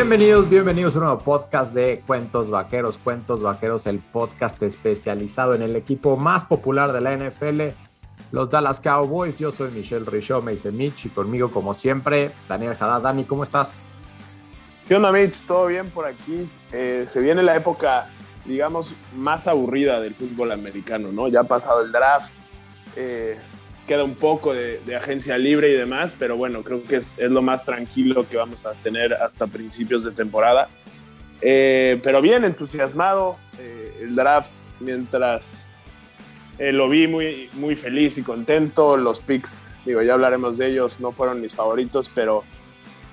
Bienvenidos, bienvenidos a un nuevo podcast de Cuentos Vaqueros. Cuentos Vaqueros, el podcast especializado en el equipo más popular de la NFL, los Dallas Cowboys. Yo soy Michelle Richaud, me dice Mitch, y conmigo, como siempre, Daniel Haddad. Dani, ¿cómo estás? ¿Qué onda, Mitch? ¿Todo bien por aquí? Eh, se viene la época, digamos, más aburrida del fútbol americano, ¿no? Ya ha pasado el draft, eh, queda un poco de, agencia libre y demás, pero bueno, creo que es, lo más tranquilo que vamos a tener hasta principios de temporada. Eh, pero bien, entusiasmado, el draft, mientras lo vi muy, muy feliz y contento, los picks, digo, ya hablaremos de ellos, no fueron mis favoritos, pero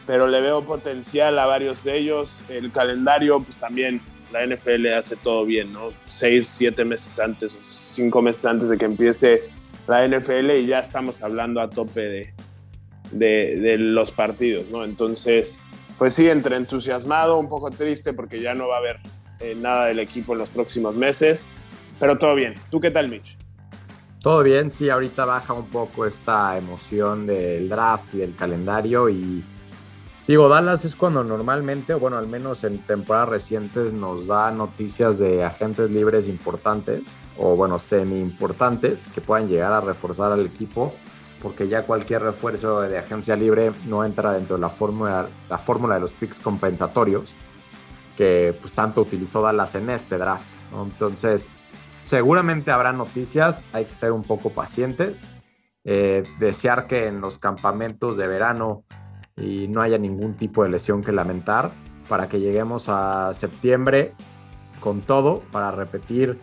pero le veo potencial a varios de ellos. El calendario, pues también la NFL hace todo bien, ¿no? Seis, siete meses antes cinco meses antes de que empiece la NFL y ya estamos hablando a tope de, de, los partidos, ¿no? Entonces, pues sí, entre entusiasmado, un poco triste porque ya no va a haber eh, nada del equipo en los próximos meses, pero todo bien. ¿Tú qué tal, Mitch? Todo bien, sí, ahorita baja un poco esta emoción del draft y del calendario y Digo, Dallas es cuando normalmente, o bueno, al menos en temporadas recientes, nos da noticias de agentes libres importantes, o bueno, semi importantes, que puedan llegar a reforzar al equipo, porque ya cualquier refuerzo de agencia libre no entra dentro de la fórmula, la fórmula de los picks compensatorios, que pues tanto utilizó Dallas en este draft. Entonces, seguramente habrá noticias, hay que ser un poco pacientes, eh, desear que en los campamentos de verano y no haya ningún tipo de lesión que lamentar para que lleguemos a septiembre con todo para repetir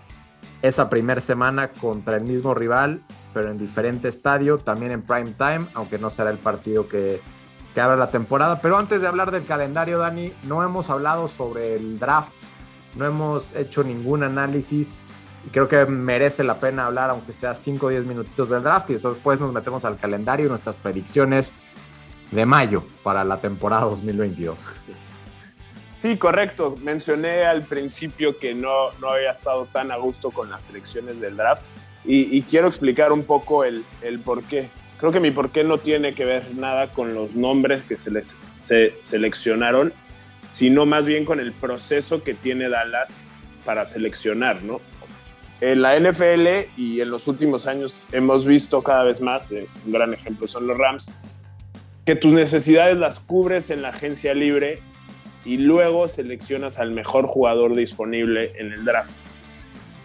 esa primera semana contra el mismo rival, pero en diferente estadio, también en prime time, aunque no será el partido que, que abra la temporada. Pero antes de hablar del calendario, Dani, no hemos hablado sobre el draft, no hemos hecho ningún análisis y creo que merece la pena hablar, aunque sea 5 o 10 minutitos del draft, y después nos metemos al calendario, nuestras predicciones, de mayo para la temporada 2022. Sí, correcto. Mencioné al principio que no, no había estado tan a gusto con las selecciones del draft y, quiero explicar un poco el, el por qué. Creo que mi por qué no tiene que ver nada con los nombres que se, les, se seleccionaron, sino más bien con el proceso que tiene Dallas para seleccionar, ¿no? En la NFL y en los últimos años hemos visto cada vez más, eh, un gran ejemplo son los Rams, que tus necesidades las cubres en la agencia libre y luego seleccionas al mejor jugador disponible en el draft.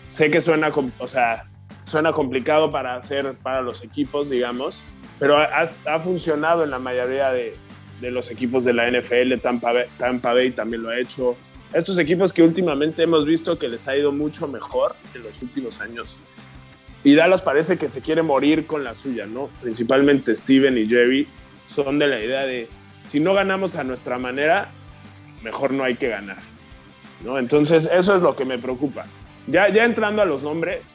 Sé que suena, o sea, suena complicado para hacer para los equipos, digamos, pero ha, funcionado en la mayoría de, los equipos de la NFL. Tampa Bay, también lo ha hecho. Estos equipos que últimamente hemos visto que les ha ido mucho mejor en los últimos años. Y Dallas parece que se quiere morir con la suya, ¿no? Principalmente Steven y Jerry son de la idea de si no ganamos a nuestra manera, mejor no hay que ganar. ¿no? Entonces, eso es lo que me preocupa. Ya, ya entrando a los nombres,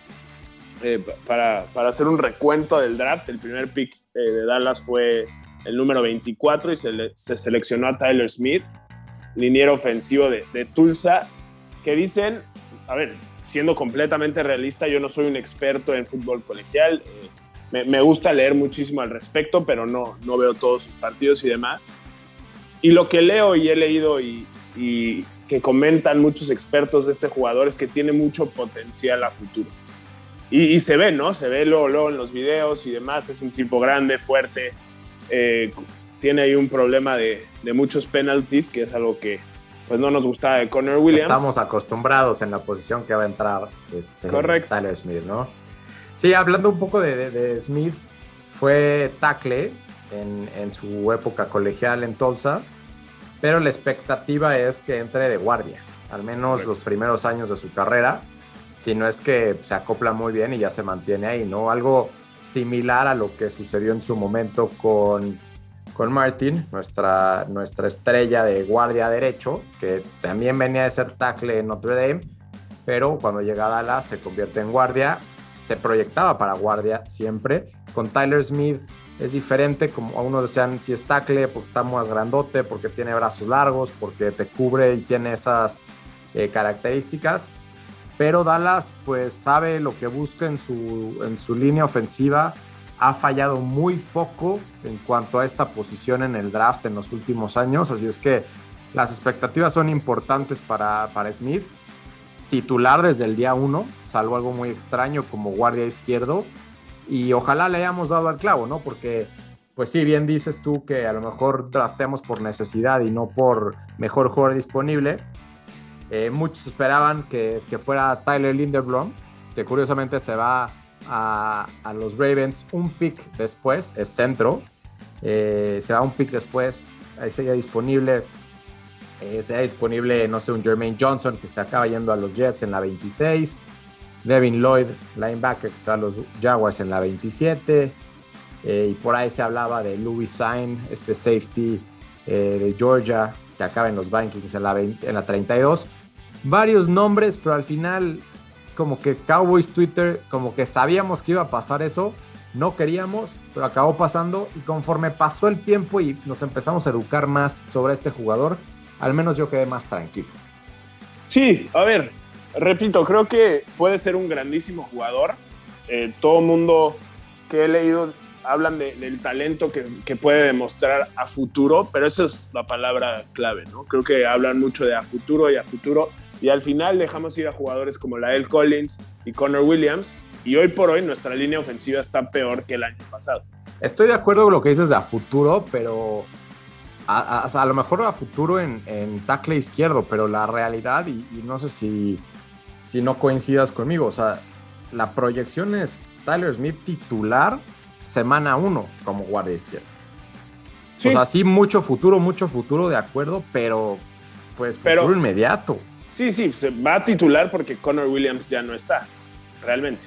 eh, para, para, hacer un recuento del draft, el primer pick eh, de Dallas fue el número 24 y se, se, seleccionó a Tyler Smith, liniero ofensivo de, de Tulsa, que dicen, a ver, siendo completamente realista, yo no soy un experto en fútbol colegial, eh, me, gusta leer muchísimo al respecto, pero no, no veo todos sus partidos y demás. Y lo que leo y he leído y, que comentan muchos expertos de este jugador es que tiene mucho potencial a futuro. Y, se ve, ¿no? Se ve luego, luego, en los videos y demás. Es un tipo grande, fuerte. Eh, tiene ahí un problema de, de, muchos penalties, que es algo que pues no nos gusta de Connor Williams. Estamos acostumbrados en la posición que va a entrar este, Correcto. Tyler Smith, ¿no? Sí, hablando un poco de, Smith, fue tackle en, su época colegial en Tulsa, pero la expectativa es que entre de guardia, al menos los primeros años de su carrera, si no es que se acopla muy bien y ya se mantiene ahí, ¿no? Algo similar a lo que sucedió en su momento con, con Martin, nuestra, nuestra estrella de guardia derecho, que también venía de ser tackle en Notre Dame, pero cuando llega a Dallas se convierte en guardia se proyectaba para guardia siempre. Con Tyler Smith es diferente, como a uno decían, si es tackle, porque está más grandote, porque tiene brazos largos, porque te cubre y tiene esas eh, características. Pero Dallas pues sabe lo que busca en su, en su línea ofensiva. Ha fallado muy poco en cuanto a esta posición en el draft en los últimos años. Así es que las expectativas son importantes para, para Smith. Titular desde el día uno, salvo algo muy extraño como guardia izquierdo. Y ojalá le hayamos dado al clavo, ¿no? Porque, pues sí, bien dices tú que a lo mejor draftemos por necesidad y no por mejor jugador disponible. Eh, muchos esperaban que, fuera Tyler Linderblom, que curiosamente se va a, a los Ravens un pick después, es centro. Eh, se va un pick después, ahí sería disponible. Eh, sería disponible, no sé, un Jermaine Johnson que se acaba yendo a los Jets en la 26. Devin Lloyd, linebacker, que está a los Jaguars en la 27. Eh, y por ahí se hablaba de Louis Sain, este safety de Georgia, que acaba en los Vikings en la, en la 32 varios nombres, pero al final como que Cowboys Twitter, como que sabíamos que iba a pasar eso, no queríamos, pero acabó pasando y conforme pasó el tiempo y nos empezamos a educar más sobre este jugador, al menos yo quedé más tranquilo. Sí, a ver, repito, creo que puede ser un grandísimo jugador. Eh, todo mundo que he leído hablan del talento que, que, puede demostrar a futuro, pero esa es la palabra clave, ¿no? Creo que hablan mucho de a futuro y a futuro y al final dejamos ir a jugadores como Lael Collins y Connor Williams y hoy por hoy nuestra línea ofensiva está peor que el año pasado. Estoy de acuerdo con lo que dices de a futuro, pero a, lo mejor a futuro en, en, tackle izquierdo, pero la realidad, y, no sé si, si no coincidas conmigo, o sea, la proyección es Tyler Smith titular semana uno como guardia izquierdo. O sea, sí, mucho futuro, mucho futuro, de acuerdo, pero pues futuro inmediato. Sí, sí, se va a titular porque Connor Williams ya no está, realmente.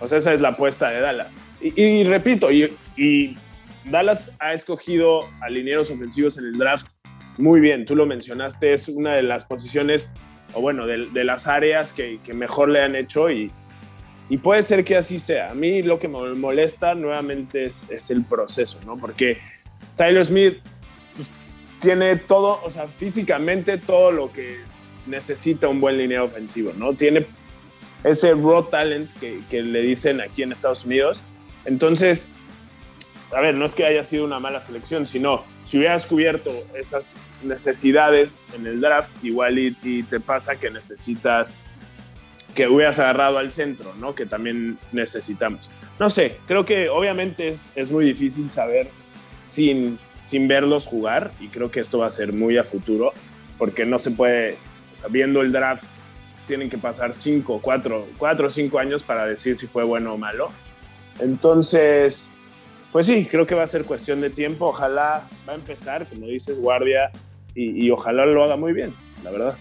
O sea, esa es la apuesta de Dallas. Y, repito, y, Dallas ha escogido a linieros ofensivos en el draft muy bien. Tú lo mencionaste, es una de las posiciones, o bueno, de, las áreas que, mejor le han hecho y, y, puede ser que así sea. A mí lo que me molesta nuevamente es, el proceso, ¿no? Porque Tyler Smith pues, tiene todo, o sea, físicamente todo lo que necesita un buen línea ofensivo, ¿no? Tiene ese raw talent que, le dicen aquí en Estados Unidos. Entonces, a ver, no es que haya sido una mala selección, sino si hubieras cubierto esas necesidades en el draft, igual y, te pasa que necesitas que hubieras agarrado al centro, ¿no? Que también necesitamos. No sé, creo que obviamente es, es muy difícil saber sin, sin verlos jugar y creo que esto va a ser muy a futuro porque no se puede viendo el draft, tienen que pasar 5, 4, 4 o 5 años para decir si fue bueno o malo. Entonces, pues sí, creo que va a ser cuestión de tiempo. Ojalá va a empezar, como dices, guardia, y, ojalá lo haga muy bien, la verdad.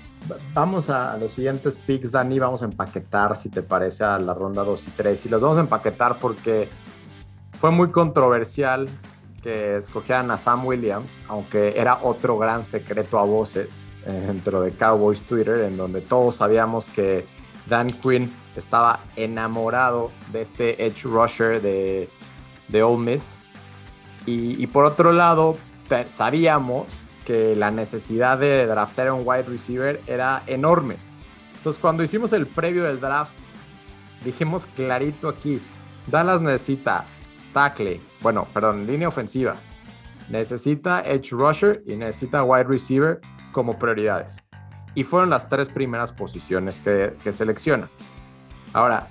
Vamos a los siguientes picks, Dani. Vamos a empaquetar, si te parece, a la ronda 2 y 3. Y los vamos a empaquetar porque fue muy controversial que escogieran a Sam Williams, aunque era otro gran secreto a voces dentro de Cowboys Twitter, en donde todos sabíamos que Dan Quinn estaba enamorado de este edge rusher de, de Ole Miss. Y, por otro lado, sabíamos que la necesidad de draftar a un wide receiver era enorme. Entonces, cuando hicimos el previo del draft, dijimos clarito aquí, Dallas necesita tackle, bueno, perdón, línea ofensiva, necesita edge rusher y necesita wide receiver como prioridades. Y fueron las tres primeras posiciones que selecciona. Ahora,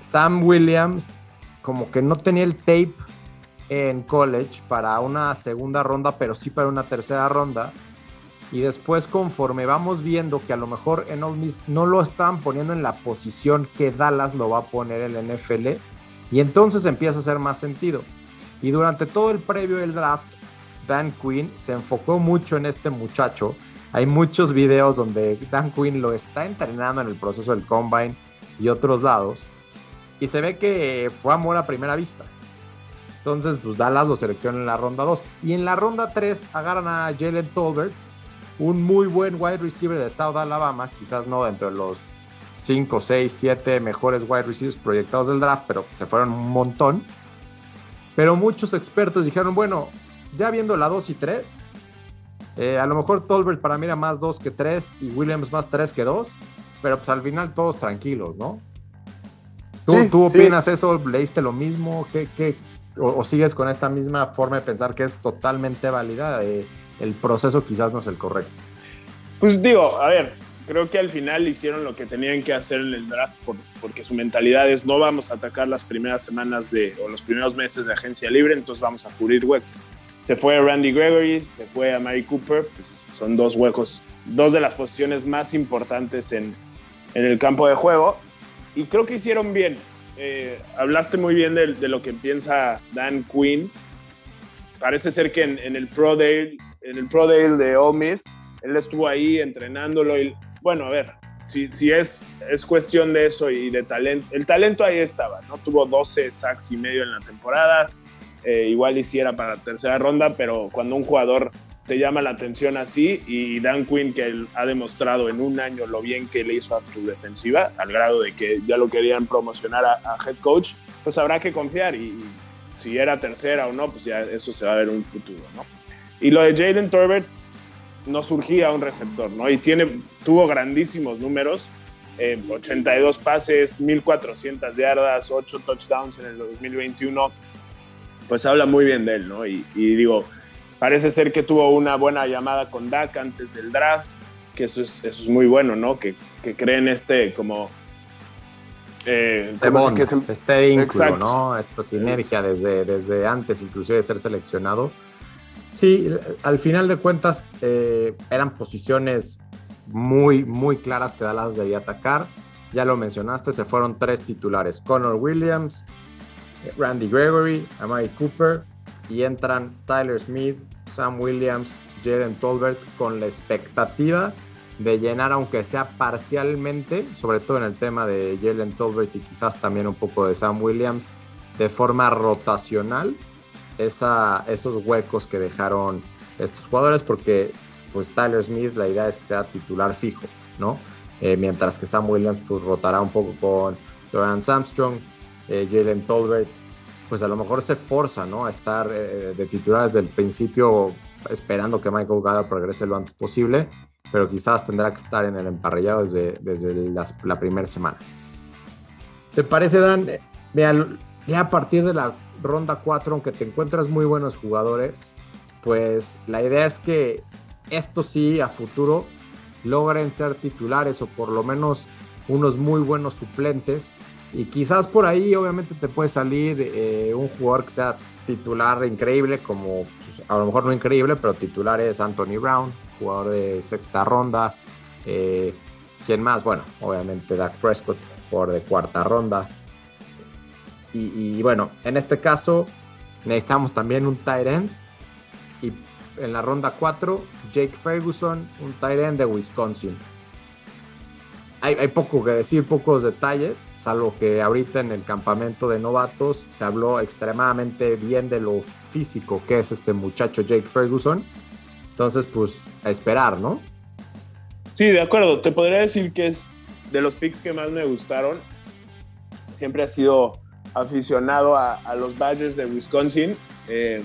Sam Williams como que no tenía el tape en college para una segunda ronda, pero sí para una tercera ronda. Y después, conforme vamos viendo que a lo mejor en Ole Miss no lo están poniendo en la posición que Dallas lo va a poner en el NFL, y entonces empieza a hacer más sentido. Y durante todo el previo del draft, Dan Quinn se enfocó mucho en este muchacho. Hay muchos videos donde Dan Quinn lo está entrenando en el proceso del combine y otros lados. Y se ve que fue amor a primera vista. Entonces, pues Dallas lo selecciona en la ronda 2. Y en la ronda 3 agarran a Jalen Tolbert, un muy buen wide receiver de South Alabama, quizás no dentro de los 5, 6, 7 mejores wide receivers proyectados del draft, pero se fueron un montón. Pero muchos expertos dijeron, bueno, ya viendo la 2 y 3, eh, a lo mejor Tolbert para mí era más 2 que 3 y Williams más 3 que 2, pero pues al final todos tranquilos, ¿no? ¿Tú, ¿tú opinas eso? ¿Leíste lo mismo? ¿Qué, qué, o, sigues con esta misma forma de pensar que es totalmente válida? el proceso quizás no es el correcto. Pues digo, a ver, creo que al final hicieron lo que tenían que hacer en el draft porque su mentalidad es no vamos a atacar las primeras semanas de, o los primeros meses de agencia libre, entonces vamos a cubrir huecos. Se fue Randy Gregory, se fue a Mary Cooper, pues son dos huecos, dos de las posiciones más importantes en, en el campo de juego y creo que hicieron bien. Eh, hablaste muy bien de, lo que piensa Dan Quinn. Parece ser que en, el Pro Day, en el Pro Day de Ole Miss, él estuvo ahí entrenándolo bueno, a ver, si, si es, es cuestión de eso y de talento, el talento ahí estaba, ¿no? Tuvo 12 sacks y medio en la temporada, eh, igual hiciera para la tercera ronda, pero cuando un jugador te llama la atención así y Dan Quinn que ha demostrado en un año lo bien que le hizo a tu defensiva, al grado de que ya lo querían promocionar a, head coach, pues habrá que confiar y, si era tercera o no, pues ya eso se va a ver en un futuro, ¿no? Y lo de Jalen Torbert, no surgía un receptor, ¿no? Y tiene, tuvo grandísimos números, 82 eh, pases, 1400 yardas, 8 touchdowns en el 2021, pues habla muy bien de él, ¿no? y digo, Parece ser que tuvo una buena llamada con Dak antes del draft, que eso es, eso es muy bueno, ¿no? Que, que creen este como... Eh, que este vínculo, ¿no? Esta sinergia desde, desde antes inclusive de ser seleccionado. Sí, al final de cuentas eh, eran posiciones muy, muy claras que Dallas debía atacar. Ya lo mencionaste, se fueron tres titulares. Connor Williams, Randy Gregory, Amari Cooper y entran Tyler Smith, Sam Williams, Jaden Tolbert con la expectativa de llenar, aunque sea parcialmente, sobre todo en el tema de Jalen Tolbert y quizás también un poco de Sam Williams, de forma rotacional, esos huecos que dejaron estos jugadores, porque pues Tyler Smith la idea es que sea titular fijo, ¿no? Eh, mientras que Sam Williams pues rotará un poco con Doran Armstrong, eh, Jalen Tolbert pues a lo mejor se forza, ¿no? A estar eh, de titular desde el principio esperando que Michael Gallup progrese lo antes posible, pero quizás tendrá que estar en el emparrillado desde, desde la primera semana. ¿Te parece, Dan? ya a partir de la ronda 4, aunque te encuentras muy buenos jugadores, pues la idea es que estos sí a futuro logren ser titulares o por lo menos unos muy buenos suplentes y quizás por ahí, obviamente, te puede salir eh, un jugador que sea titular increíble, como pues, a lo mejor no increíble, pero titular es Anthony Brown, jugador de sexta ronda. Eh, ¿Quién más? Bueno, obviamente Dak Prescott, jugador de cuarta ronda. Y, bueno, en este caso necesitamos también un tight end. Y en la ronda 4, Jake Ferguson, un tight end de Wisconsin hay, poco que decir, pocos detalles, salvo que ahorita en el campamento de novatos se habló extremadamente bien de lo físico que es este muchacho Jake Ferguson. Entonces, pues a esperar, ¿no? Sí, de acuerdo. Te podría decir que es de los picks que más me gustaron. Siempre ha sido aficionado a, los Badgers de Wisconsin. Eh,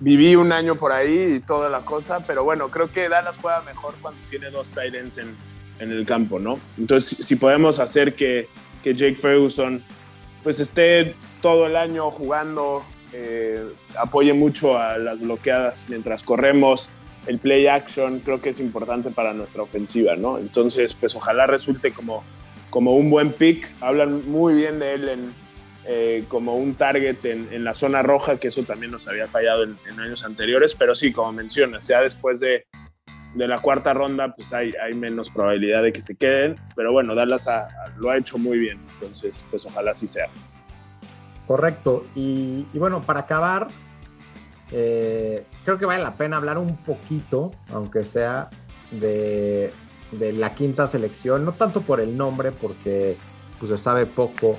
viví un año por ahí y toda la cosa, pero bueno, creo que Dallas juega mejor cuando tiene dos Titans en, en el campo, ¿no? Entonces, si podemos hacer que, que Jake Ferguson pues esté todo el año jugando, eh, apoye mucho a las bloqueadas mientras corremos, el play action creo que es importante para nuestra ofensiva, ¿no? Entonces, pues ojalá resulte como, como un buen pick. Hablan muy bien de él en, eh, como un target en, en, la zona roja, que eso también nos había fallado en, en, años anteriores, pero sí, como mencionas, ya después de, de la cuarta ronda, pues hay, hay menos probabilidad de que se queden. Pero bueno, Dallas lo ha hecho muy bien. Entonces, pues ojalá así sea. Correcto. Y, bueno, para acabar, eh, creo que vale la pena hablar un poquito, aunque sea, de, de, la quinta selección. No tanto por el nombre, porque pues se sabe poco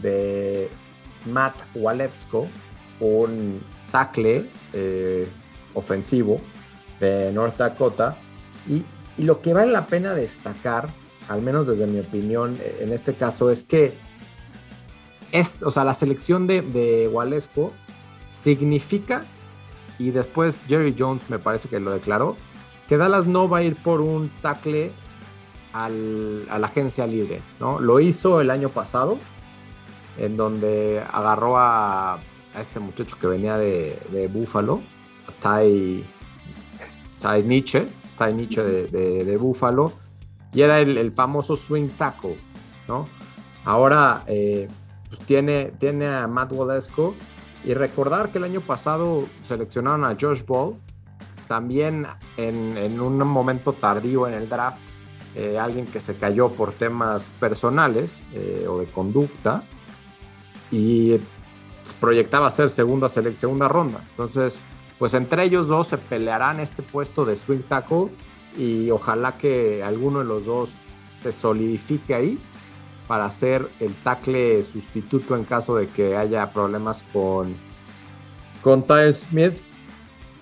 de Matt Waletsko, un tackle eh, ofensivo de North Dakota. Y, lo que vale la pena destacar, al menos desde mi opinión eh, en este caso, es que es, o sea, la selección de, de Walesco significa, y después Jerry Jones me parece que lo declaró, que Dallas no va a ir por un tackle a la agencia libre, ¿no? Lo hizo el año pasado, en donde agarró a, este muchacho que venía de, de Buffalo, a Ty Ty Nietzsche, Ty Nietzsche de, de, Buffalo, y era el, famoso swing tackle, ¿no? Ahora eh, pues tiene, tiene a Matt Wodesco, y recordar que el año pasado seleccionaron a Josh Ball, también en, un momento tardío en el draft, eh, alguien que se cayó por temas personales eh, o de conducta y proyectaba ser segunda, segunda ronda. Entonces, pues entre ellos dos se pelearán este puesto de swing tackle y ojalá que alguno de los dos se solidifique ahí para ser el tackle sustituto en caso de que haya problemas con, con Tyler Smith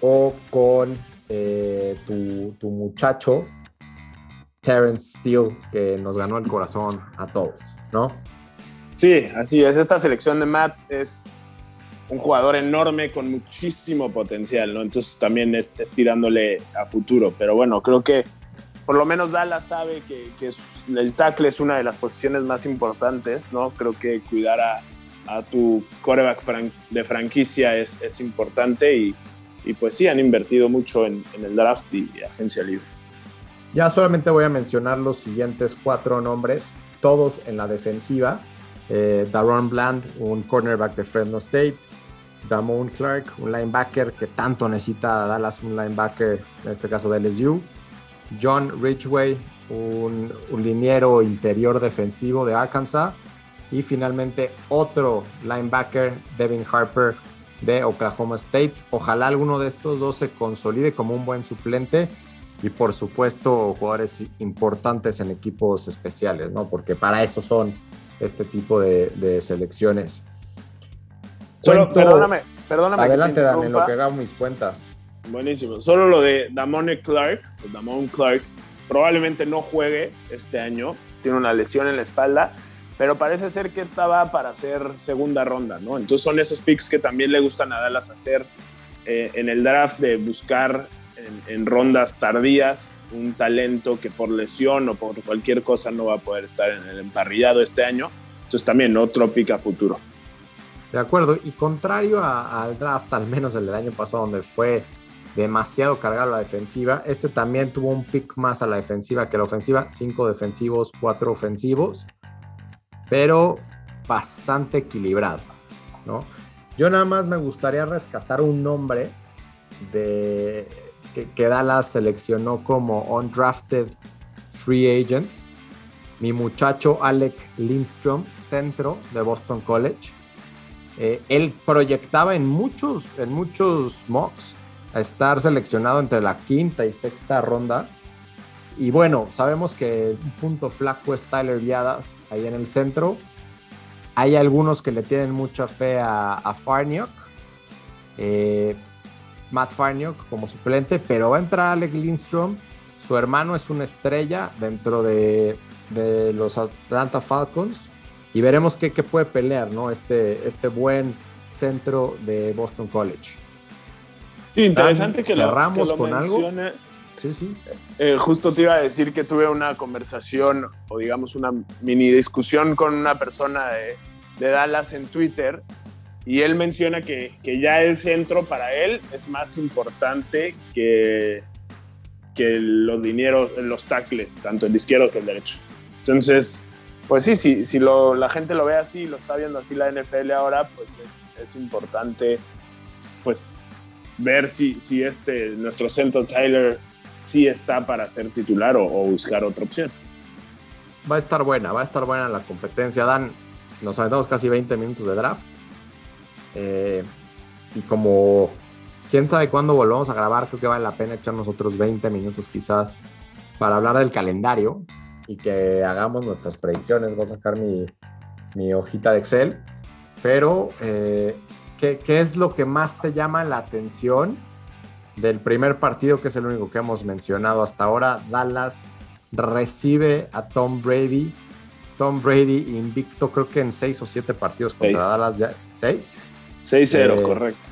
o con eh, tu, tu, muchacho Terrence Steele, que nos ganó el corazón a todos, ¿no? Sí, así es. Esta selección de Matt es un jugador enorme con muchísimo potencial, ¿no? Entonces también es, tirándole a futuro. Pero bueno, creo que por lo menos Dallas sabe que, el tackle es una de las posiciones más importantes, ¿no? Creo que cuidar a, tu coreback de franquicia es, importante y, y, pues sí, han invertido mucho en, el draft y, agencia libre. Ya solamente voy a mencionar los siguientes cuatro nombres, todos en la defensiva. Eh, Daron Bland, un cornerback de Fresno State. Damon Clark, un linebacker que tanto necesita Dallas, un linebacker, en este caso de LSU. John Ridgway, un, liniero interior defensivo de Arkansas. Y finalmente otro linebacker, Devin Harper de Oklahoma State. Ojalá alguno de estos dos se consolide como un buen suplente. Y por supuesto, jugadores importantes en equipos especiales, ¿no? Porque para eso son este tipo de selecciones. Solo, perdóname, perdóname. Adelante, Dan, en lo que hago mis cuentas. Buenísimo. Solo lo de Damone Clark, Damone Clark, probablemente no juegue este año, tiene una lesión en la espalda, pero parece ser que estaba para hacer segunda ronda, ¿no? Entonces son esos picks que también le gustan a Dallas hacer eh, en el draft de buscar en, en, rondas tardías un talento que por lesión o por cualquier cosa no va a poder estar en el emparrillado este año. Entonces también otro pick a futuro. De acuerdo, y contrario al draft, al menos el del año pasado, donde fue demasiado cargado la defensiva, este también tuvo un pick más a la defensiva que la ofensiva, cinco defensivos, cuatro ofensivos, pero bastante equilibrado, ¿no? Yo nada más me gustaría rescatar un nombre de que, que Dallas seleccionó como undrafted free agent, mi muchacho Alec Lindstrom, centro de Boston College eh, él proyectaba en muchos, en muchos mocks a estar seleccionado entre la quinta y sexta ronda. Y bueno, sabemos que un punto flaco es Tyler Viadas ahí en el centro. Hay algunos que le tienen mucha fe a, Farniok, eh, Matt Farniok como suplente, pero va a entrar Alec Lindstrom. Su hermano es una estrella dentro de, de los Atlanta Falcons y veremos qué, puede pelear, ¿no? Este, este buen centro de Boston College. Sí, interesante que cerramos lo, con algo. Sí, sí. Eh, justo te iba a decir que tuve una conversación o digamos una mini discusión con una persona de, Dallas en Twitter y él menciona que, que, ya el centro para él es más importante que, que los dineros, los tackles, tanto el izquierdo que el derecho. Entonces, pues sí, si la gente lo ve así, lo está viendo así la NFL ahora, pues es, importante pues ver si, si este, nuestro centro Tyler sí está para ser titular o, buscar otra opción. Va a estar buena, va a estar buena la competencia. Dan, nos aventamos casi 20 minutos de draft. Eh, y como quién sabe cuándo volvamos a grabar, creo que vale la pena echarnos otros 20 minutos quizás para hablar del calendario, y que hagamos nuestras predicciones. Voy a sacar mi, mi hojita de Excel. Pero, eh, ¿qué, ¿qué, es lo que más te llama la atención del primer partido, que es el único que hemos mencionado hasta ahora? Dallas recibe a Tom Brady. Tom Brady invicto, creo que en seis o siete partidos contra Dallas. Ya, ¿Seis? 6-0, eh, correcto.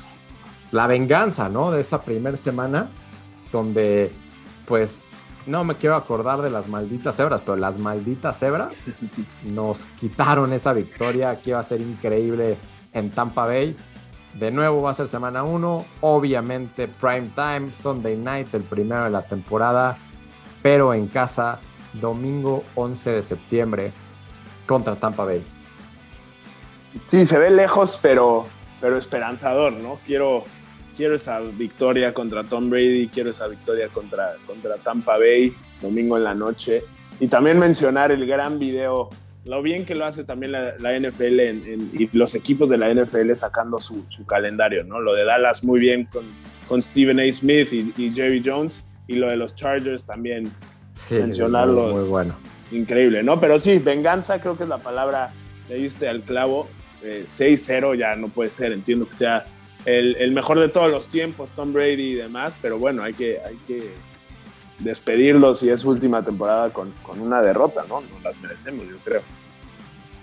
La venganza, ¿no? De esa primera semana, donde, pues, no me quiero acordar de las malditas cebras, pero las malditas cebras nos quitaron esa victoria. Aquí va a ser increíble en Tampa Bay. De nuevo va a ser semana 1, obviamente prime time, Sunday night, el primero de la temporada, pero en casa, domingo 11 de septiembre contra Tampa Bay. Sí, se ve lejos, pero, pero esperanzador, ¿no? Quiero, quiero esa victoria contra Tom Brady, quiero esa victoria contra, contra Tampa Bay, domingo en la noche. Y también mencionar el gran video lo bien que lo hace también la, NFL y los equipos de la NFL sacando su, calendario, ¿no? Lo de Dallas muy bien con, con Stephen A. Smith y, Jerry Jones, y lo de los Chargers también mencionarlos. Muy bueno. Increíble, ¿no? Pero sí, venganza creo que es la palabra, le diste al clavo. 6-0 eh, ya no puede ser, entiendo que sea el, el, mejor de todos los tiempos, Tom Brady y demás, pero bueno, hay que, hay que despedirlo si es última temporada con, con una derrota, ¿no? No las merecemos, yo creo.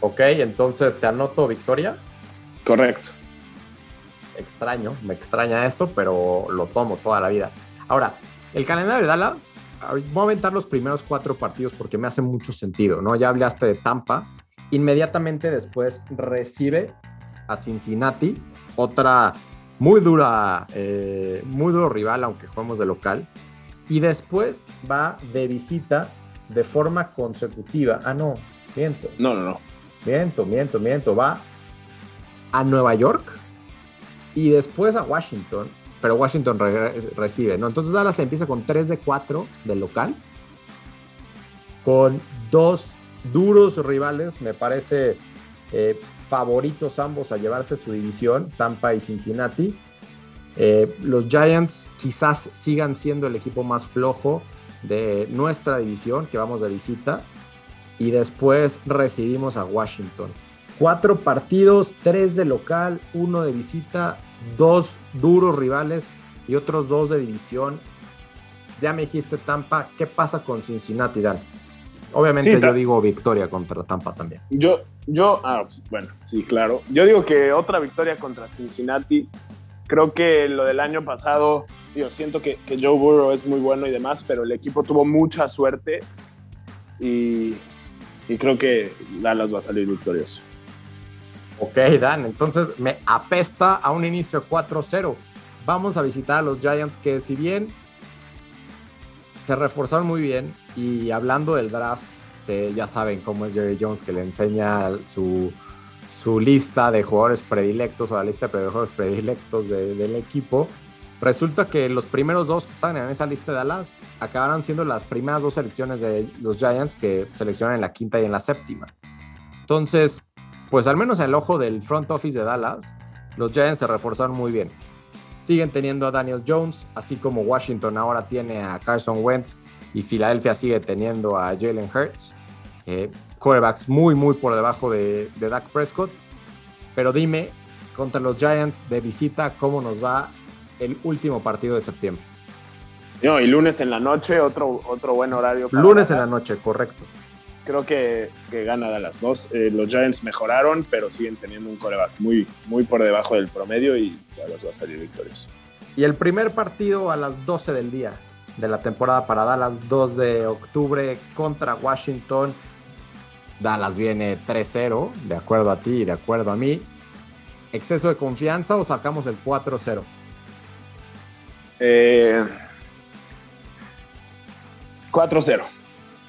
Ok, entonces te anoto victoria. Correcto. Extraño, me extraña esto, pero lo tomo toda la vida. Ahora, el calendario de Dallas, voy a aventar los primeros cuatro partidos porque me hace mucho sentido, ¿no? Ya hablaste de Tampa, inmediatamente después recibe a Cincinnati, otra muy dura, eh, muy duro rival, aunque juguemos de local, y después va de visita de forma consecutiva. Ah, no, miento. No, no, no. Miento, miento, miento. Va a Nueva York y después a Washington, pero Washington recibe, ¿no? Entonces Dallas empieza con 3 de 4 del local, con dos duros rivales, me parece eh, favoritos ambos a llevarse su división, Tampa y Cincinnati. Eh, los Giants quizás sigan siendo el equipo más flojo de nuestra división, que vamos de visita, y después recibimos a Washington. Cuatro partidos, tres de local, uno de visita, dos duros rivales y otros dos de división. Ya me dijiste Tampa, ¿qué pasa con Cincinnati, Dan? Obviamente yo digo victoria contra Tampa también. Yo, yo, ah, bueno, sí, claro. Yo digo que otra victoria contra Cincinnati. Creo que lo del año pasado, yo siento que, que Joe Burrow es muy bueno y demás, pero el equipo tuvo mucha suerte y y creo que Dallas va a salir victorioso. Ok, Dan, entonces me apesta a un inicio 4-0. Vamos a visitar a los Giants que si bien se reforzaron muy bien y hablando del draft, ya saben cómo es Jerry Jones que le enseña su, su lista de jugadores predilectos o la lista de jugadores predilectos del equipo. Resulta que los primeros dos que están en esa lista de Dallas acabaron siendo las primeras dos selecciones de los Giants que seleccionan en la quinta y en la séptima. Entonces, pues al menos en el ojo del front office de Dallas, los Giants se reforzaron muy bien. Siguen teniendo a Daniel Jones, así como Washington ahora tiene a Carson Wentz y Filadelfia sigue teniendo a Jalen Hurts. Eh, quarterbacks muy, muy por debajo de, de Dak Prescott. Pero dime, contra los Giants de visita, ¿cómo nos va el último partido de septiembre. No, y lunes en la noche, otro, otro buen horario. lunes en la noche, correcto. Creo que, que gana de las dos. Eh, los Giants mejoraron, pero siguen teniendo un coreback muy, muy por debajo del promedio y Dallas va a salir victorioso. Y el primer partido a las 12 del día de la temporada para Dallas, 2 de octubre contra Washington. Dallas viene 3-0, de acuerdo a ti y de acuerdo a mí. ¿Exceso de confianza o sacamos el 4-0? Eh, 4-0.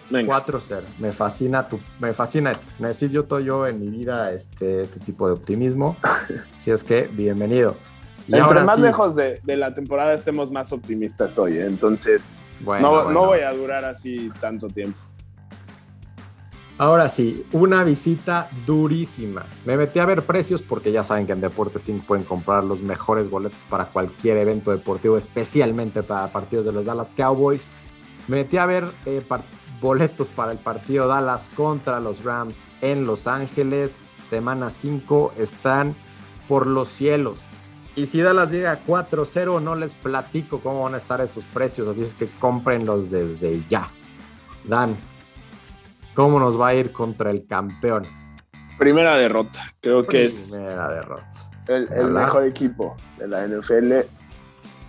4-0. Me fascina tu, me fascina esto. Necesito yo en mi vida este, este tipo de optimismo. si es que, bienvenido. Y Entre más lejos de, la temporada estemos más optimistas hoy. ¿eh? Entonces, no, no voy a durar así tanto tiempo. Ahora sí, una visita durísima. Me metí a ver precios porque ya saben que en Deportes 5 pueden comprar los mejores boletos para cualquier evento deportivo, especialmente para partidos de los Dallas Cowboys. Me metí a ver eh, boletos para el partido Dallas contra los Rams en Los Ángeles. Semana 5 están por los cielos. Y si Dallas llega 4-0, no les platico cómo van a estar esos precios, así es que cómprenlos desde ya. Dan, ¿Cómo nos va a ir contra el campeón? Primera derrota, creo que es. Primera derrota. El, mejor equipo de la NFL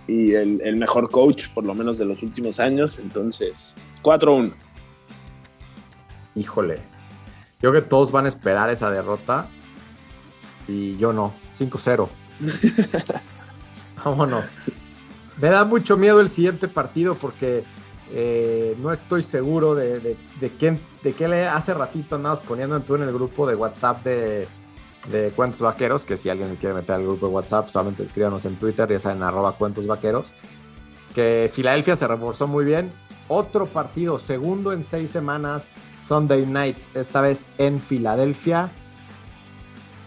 y el, mejor coach, por lo menos de los últimos años. Entonces, 4-1. Híjole. Yo creo que todos van a esperar esa derrota y yo no. 5-0. Vámonos. Me da mucho miedo el siguiente partido porque eh, no estoy seguro de, de, de, de qué le hace ratito andabas poniendo tú en el grupo de WhatsApp de, de Cuentos Vaqueros, que si alguien quiere meter al grupo de WhatsApp, solamente escríbanos en Twitter, ya saben, arroba Cuentos Vaqueros, que Filadelfia se reforzó muy bien. Otro partido, segundo en seis semanas, Sunday Night, esta vez en Filadelfia.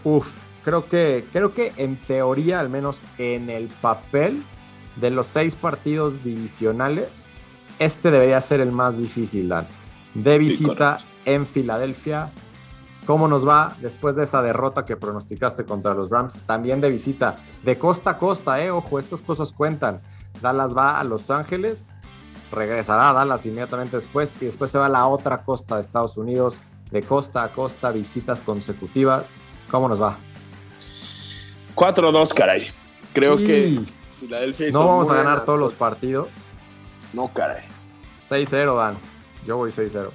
Uf, creo que, creo que en teoría, al menos en el papel, de los seis partidos divisionales, este debería ser el más difícil, Dan. De visita en Filadelfia. ¿Cómo nos va después de esa derrota que pronosticaste contra los Rams? También de visita, de costa a costa, eh. Ojo, estas cosas cuentan. Dallas va a Los Ángeles, regresará a Dallas inmediatamente después y después se va a la otra costa de Estados Unidos, de costa a costa, visitas consecutivas. ¿Cómo nos va? 4-2, caray. Creo que Filadelfia No vamos a ganar todos los partidos. No, caray. 6-0, Dan. Yo voy 6-0.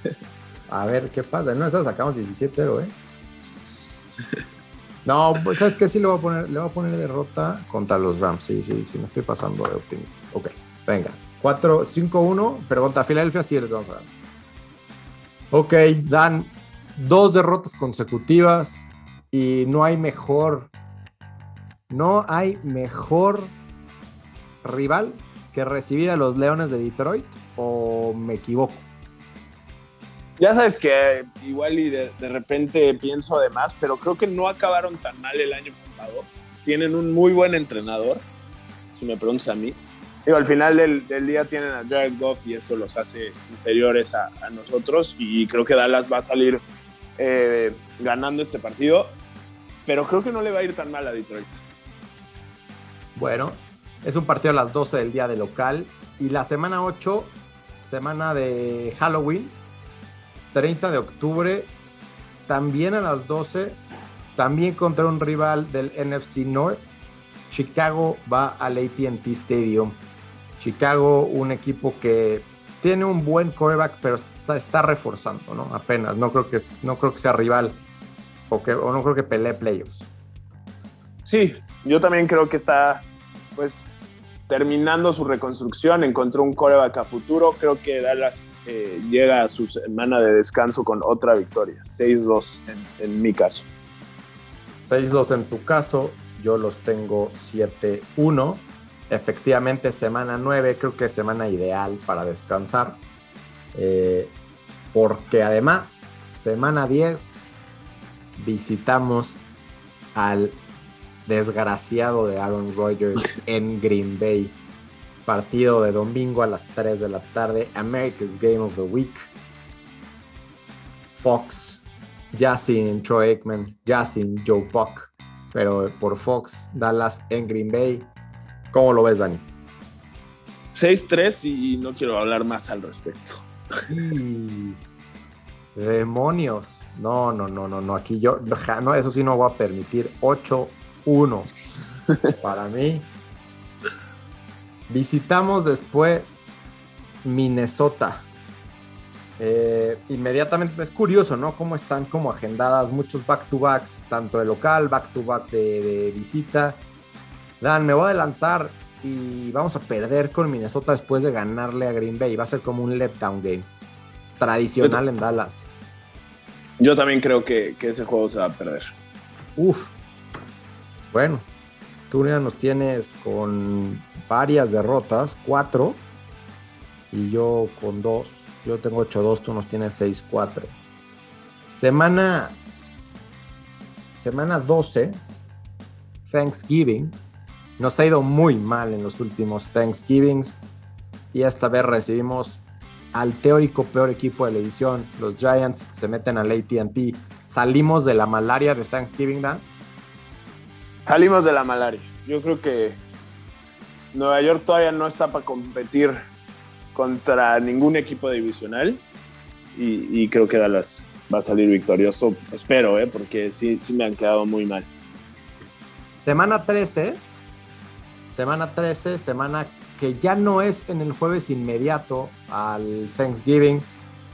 A ver qué pasa. No, esa sacamos 17-0, ¿eh? No, pues sabes que sí le voy a poner, le voy a poner derrota contra los Rams. Sí, sí, sí, me estoy pasando de optimista. Ok, venga. 4, 5-1, pero contra Filadelfia sí les vamos a dar. Ok, Dan, dos derrotas consecutivas y no hay mejor, no hay mejor rival que recibir a los Leones de Detroit o me equivoco. Ya sabes que igual y de, de, repente pienso además, pero creo que no acabaron tan mal el año pasado. Tienen un muy buen entrenador, si me preguntas a mí. Al final del, día tienen a Jared Goff y eso los hace inferiores a, a nosotros y creo que Dallas va a salir eh, ganando este partido, pero creo que no le va a ir tan mal a Detroit. Bueno, es un partido a las 12 del día de local y la semana 8, semana de Halloween, 30 de octubre, también a las 12, también contra un rival del NFC North. Chicago va al ATT Stadium. Chicago, un equipo que tiene un buen quarterback, pero está, está, reforzando, ¿no? Apenas. No creo que, no creo que sea rival o, que, o no creo que pelee playoffs. Sí, yo también creo que está, pues, terminando su reconstrucción, encontró un coreback a futuro. Creo que Dallas eh, llega a su semana de descanso con otra victoria. 6-2 en, en, mi caso. 6-2 en tu caso. Yo los tengo 7-1. Efectivamente, semana 9 creo que es semana ideal para descansar. Eh, porque además, semana 10 visitamos al desgraciado de Aaron Rodgers en Green Bay. Partido de domingo a las 3 de la tarde. America's Game of the Week. Fox. Ya sin Troy Aikman. Ya sin Joe Buck. Pero por Fox. Dallas en Green Bay. ¿Cómo lo ves, Dani? 6-3 y no quiero hablar más al respecto. Demonios. No, no, no, no, no. Aquí yo, no, eso sí no voy a permitir. 8 uno para mí. Visitamos después Minnesota. Eh, inmediatamente es curioso, ¿no? Cómo están como agendadas muchos back-to-backs, tanto de local, back-to-back de, de, visita. Dan, me voy a adelantar y vamos a perder con Minnesota después de ganarle a Green Bay. Va a ser como un letdown game tradicional en Dallas. Yo también creo que, que ese juego se va a perder. Uf, bueno, tú ya nos tienes con varias derrotas, cuatro, y yo con dos. Yo tengo 8-2, tú nos tienes 6-4. Semana, semana 12, Thanksgiving. Nos ha ido muy mal en los últimos Thanksgivings. Y esta vez recibimos al teórico peor equipo de la edición. Los Giants se meten al ATT. Salimos de la malaria de Thanksgiving, Dan salimos de la malaria. Yo creo que Nueva York todavía no está para competir contra ningún equipo divisional y, y, creo que Dallas va a salir victorioso. Espero, ¿eh? porque sí, sí me han quedado muy mal. Semana 13, semana 13, semana que ya no es en el jueves inmediato al Thanksgiving.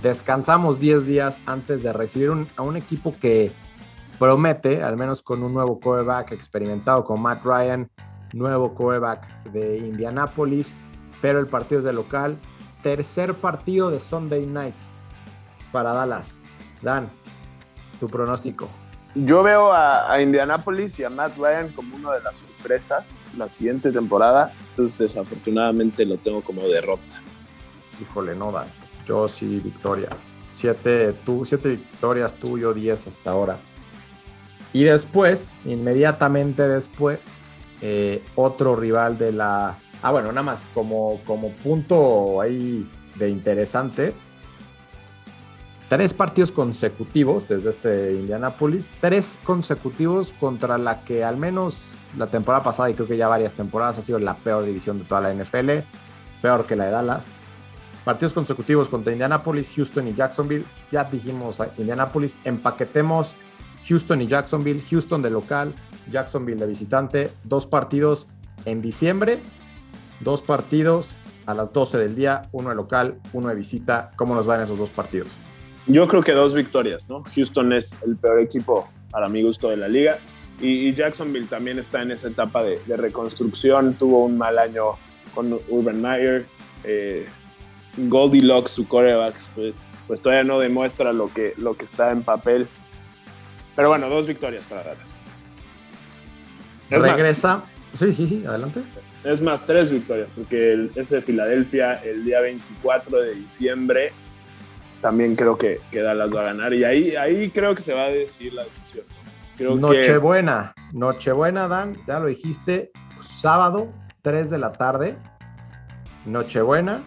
Descansamos 10 días antes de recibir a un equipo que promete, al menos con un nuevo quarterback experimentado con Matt Ryan, nuevo quarterback de Indianapolis, pero el partido es de local. Tercer partido de Sunday Night para Dallas. Dan, tu pronóstico. Yo veo a, Indianapolis y a Matt Ryan como una de las sorpresas la siguiente temporada, entonces desafortunadamente lo tengo como derrota. Híjole, no, Dan. Yo sí, victoria. Siete, tú, siete victorias, tú, yo diez hasta ahora. Y después, inmediatamente después, eh, otro rival de la... Ah, bueno, nada más como, como punto ahí de interesante. Tres partidos consecutivos desde este Indianapolis, tres consecutivos contra la que al menos la temporada pasada y creo que ya varias temporadas ha sido la peor división de toda la NFL, peor que la de Dallas. Partidos consecutivos contra Indianapolis, Houston y Jacksonville. Ya dijimos a Indianapolis, empaquetemos Houston y Jacksonville, Houston de local, Jacksonville de visitante, dos partidos en diciembre, dos partidos a las 12 del día, uno de local, uno de visita. ¿Cómo nos van esos dos partidos? Yo creo que dos victorias, ¿no? Houston es el peor equipo para mi gusto de la liga y, Jacksonville también está en esa etapa de, reconstrucción, tuvo un mal año con Urban Meyer. Eh, Goldilocks, su coreback, pues, pues todavía no demuestra lo que, lo que está en papel. Pero bueno, dos victorias para Dallas. Regresa. sí, sí, sí, adelante. Es más, tres victorias, porque ese de Filadelfia el día 24 de diciembre también creo que, que, Dallas va a ganar. Y ahí, ahí creo que se va a decidir la decisión. Nochebuena, Nochebuena, Dan, ya lo dijiste, sábado, 3 de la tarde. Nochebuena.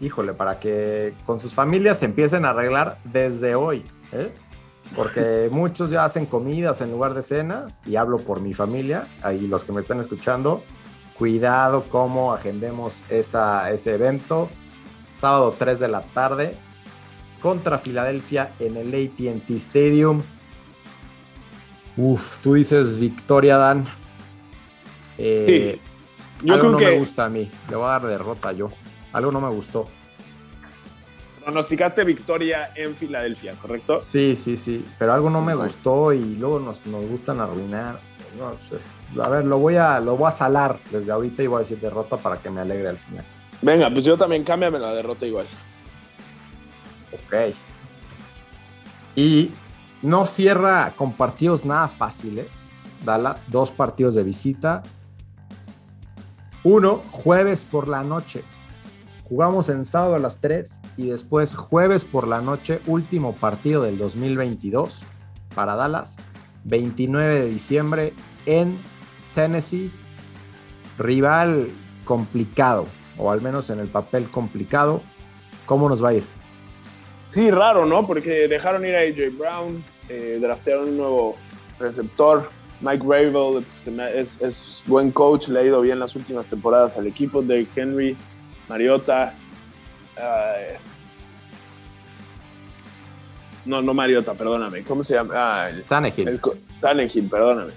Híjole, para que con sus familias se empiecen a arreglar desde hoy. ¿eh? porque muchos ya hacen comidas en lugar de cenas, y hablo por mi familia, ahí los que me están escuchando, cuidado cómo agendemos esa, ese evento, sábado 3 de la tarde, contra Filadelfia en el ATT Stadium. Uf, tú dices victoria, Dan. Eh, Yo algo no me gusta a mí, le voy a dar derrota yo. Algo no me gustó pronosticaste victoria en Filadelfia, ¿correcto? Sí, sí, sí, pero algo no me gustó y luego nos, nos gustan arruinar. No sé. A ver, lo voy a, lo voy a salar desde ahorita y voy a decir derrota para que me alegre al final. Venga, pues yo también cámbiame la derrota igual. Ok. Y no cierra con partidos nada fáciles. Dallas, dos partidos de visita. Uno, jueves por la noche. Jugamos en sábado a las 3 y después jueves por la noche, último partido del 2022 para Dallas, 29 de diciembre en Tennessee. Rival complicado, o al menos en el papel complicado. ¿Cómo nos va a ir? Sí, raro, ¿no? Porque dejaron ir a AJ Brown, eh, draftearon un nuevo receptor. Mike Ravel es, es, buen coach, le ha ido bien las últimas temporadas al equipo. de Henry Mariota. no, no Mariota, perdóname. ¿Cómo se llama? Ah, Tannehill. perdóname.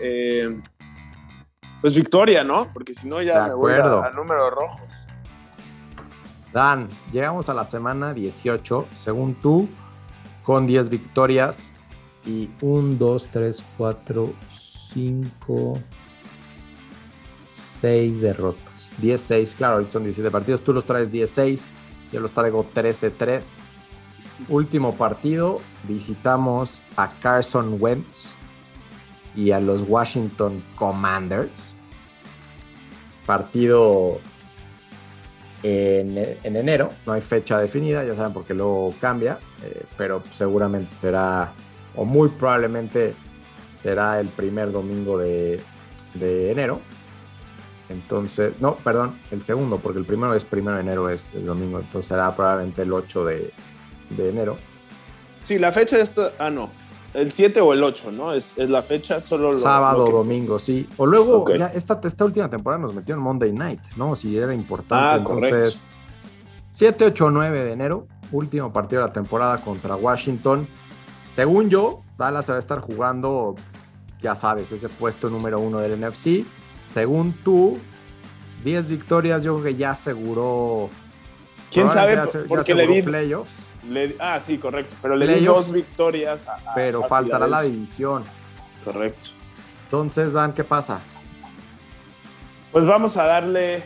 Eh, pues victoria, ¿no? Porque si no ya me voy a, números rojos. Dan, llegamos a la semana 18, según tú, con 10 victorias y 1, 2, 3, 4, 5, 6 derrotas. 10-6, claro, son 17 partidos, tú los traes 10-6, yo los traigo 13-3. Último partido, visitamos a Carson Wentz y a los Washington Commanders. Partido en, enero, no hay fecha definida, ya saben porque luego cambia, eh, pero seguramente será, o muy probablemente será el primer domingo de, de enero. Entonces, no, perdón, el segundo, porque el primero es primero de enero, es, domingo, entonces será probablemente el 8 de, enero. Sí, la fecha esta, ah, no, el 7 o el 8, ¿no? Es, la fecha, solo lo, Sábado, domingo, sí. O luego, ya esta, esta última temporada nos metió en Monday Night, ¿no? Si era importante. Ah, entonces, 7, 8, 9 de enero, último partido de la temporada contra Washington. Según yo, Dallas se va a estar jugando, ya sabes, ese puesto número uno del NFC según tú, 10 victorias, yo creo que ya aseguró. ¿Quién sabe? porque le di, ah, sí, correcto. Pero le di dos victorias a, Pero faltará la división. Correcto. Entonces, Dan, ¿qué pasa? Pues vamos a darle.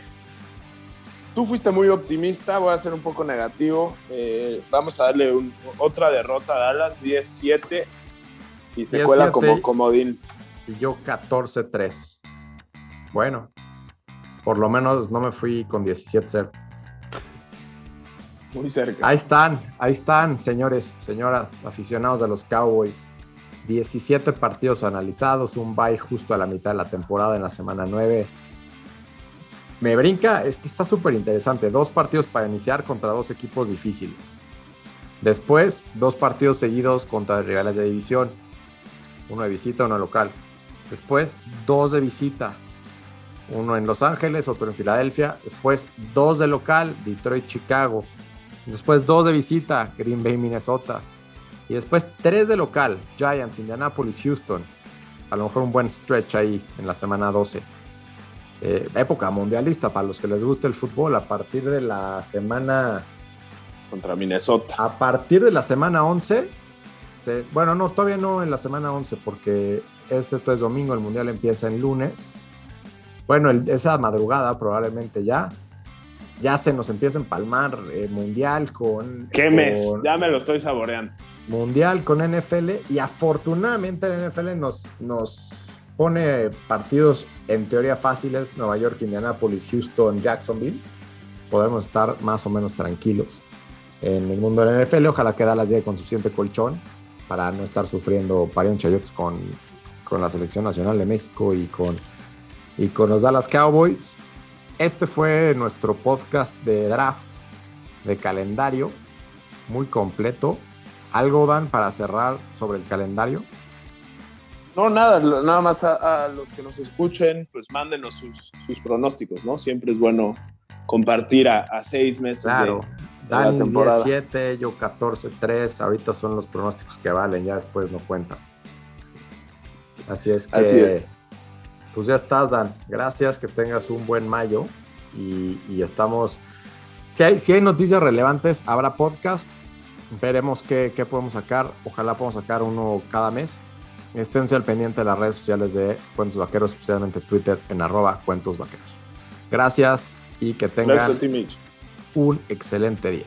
Tú fuiste muy optimista, voy a ser un poco negativo. Eh, vamos a darle otra derrota a Dallas, 10-7, y se cuela como comodín. Y yo 14-3. Bueno, por lo menos no me fui con 17-0. Muy cerca. Ahí están, ahí están, señores, señoras, aficionados de los Cowboys. 17 partidos analizados, un bye justo a la mitad de la temporada en la semana 9. Me brinca, es que está súper interesante. Dos partidos para iniciar contra dos equipos difíciles. Después, dos partidos seguidos contra rivales de división. Uno de visita, uno local. Después, dos de visita. Uno en Los Ángeles, otro en Filadelfia. Después, dos de local, Detroit, Chicago. Después, dos de visita, Green Bay, Minnesota. Y después tres de local, Giants, Indianapolis, Houston. A lo mejor un buen stretch ahí en la semana 12. Eh, época mundialista para los que les guste el fútbol. A partir de la semana... Contra Minnesota. A partir de la semana 11. bueno, no, todavía no en la semana 11 porque ese es domingo, el mundial empieza en lunes. Bueno, esa madrugada probablemente ya ya se nos empieza a empalmar eh, mundial con. ¿Qué mes? Ya me lo estoy saboreando mundial con NFL y afortunadamente la NFL nos, nos pone partidos en teoría fáciles, Nueva York, Indianapolis, Houston, Jacksonville. Podemos estar más o menos tranquilos en el mundo de la NFL. Ojalá que Dallas llegue con suficiente colchón para no estar sufriendo parión chayotes con, con la selección nacional de México y con, y con los Dallas Cowboys. Este fue nuestro podcast de draft, de calendario, muy completo. ¿Algo, Dan, para cerrar sobre el calendario? No, nada, nada más a, los que nos escuchen, pues mándenos sus, pronósticos, ¿no? Siempre es bueno compartir a, seis meses claro. de, temporada. 17, yo 14-3, ahorita son los pronósticos que valen, ya después no cuentan. Así es que, Así es. Pues ya estás, Dan. Gracias, que tengas un buen mayo y, y estamos... Si hay, si hay noticias relevantes, habrá podcast veremos qué, podemos sacar. Ojalá podamos sacar uno cada mes. Esténse al pendiente de las redes sociales de Cuentos Vaqueros, especialmente Twitter en arroba Cuentos Vaqueros. Gracias y que tengan un excelente día.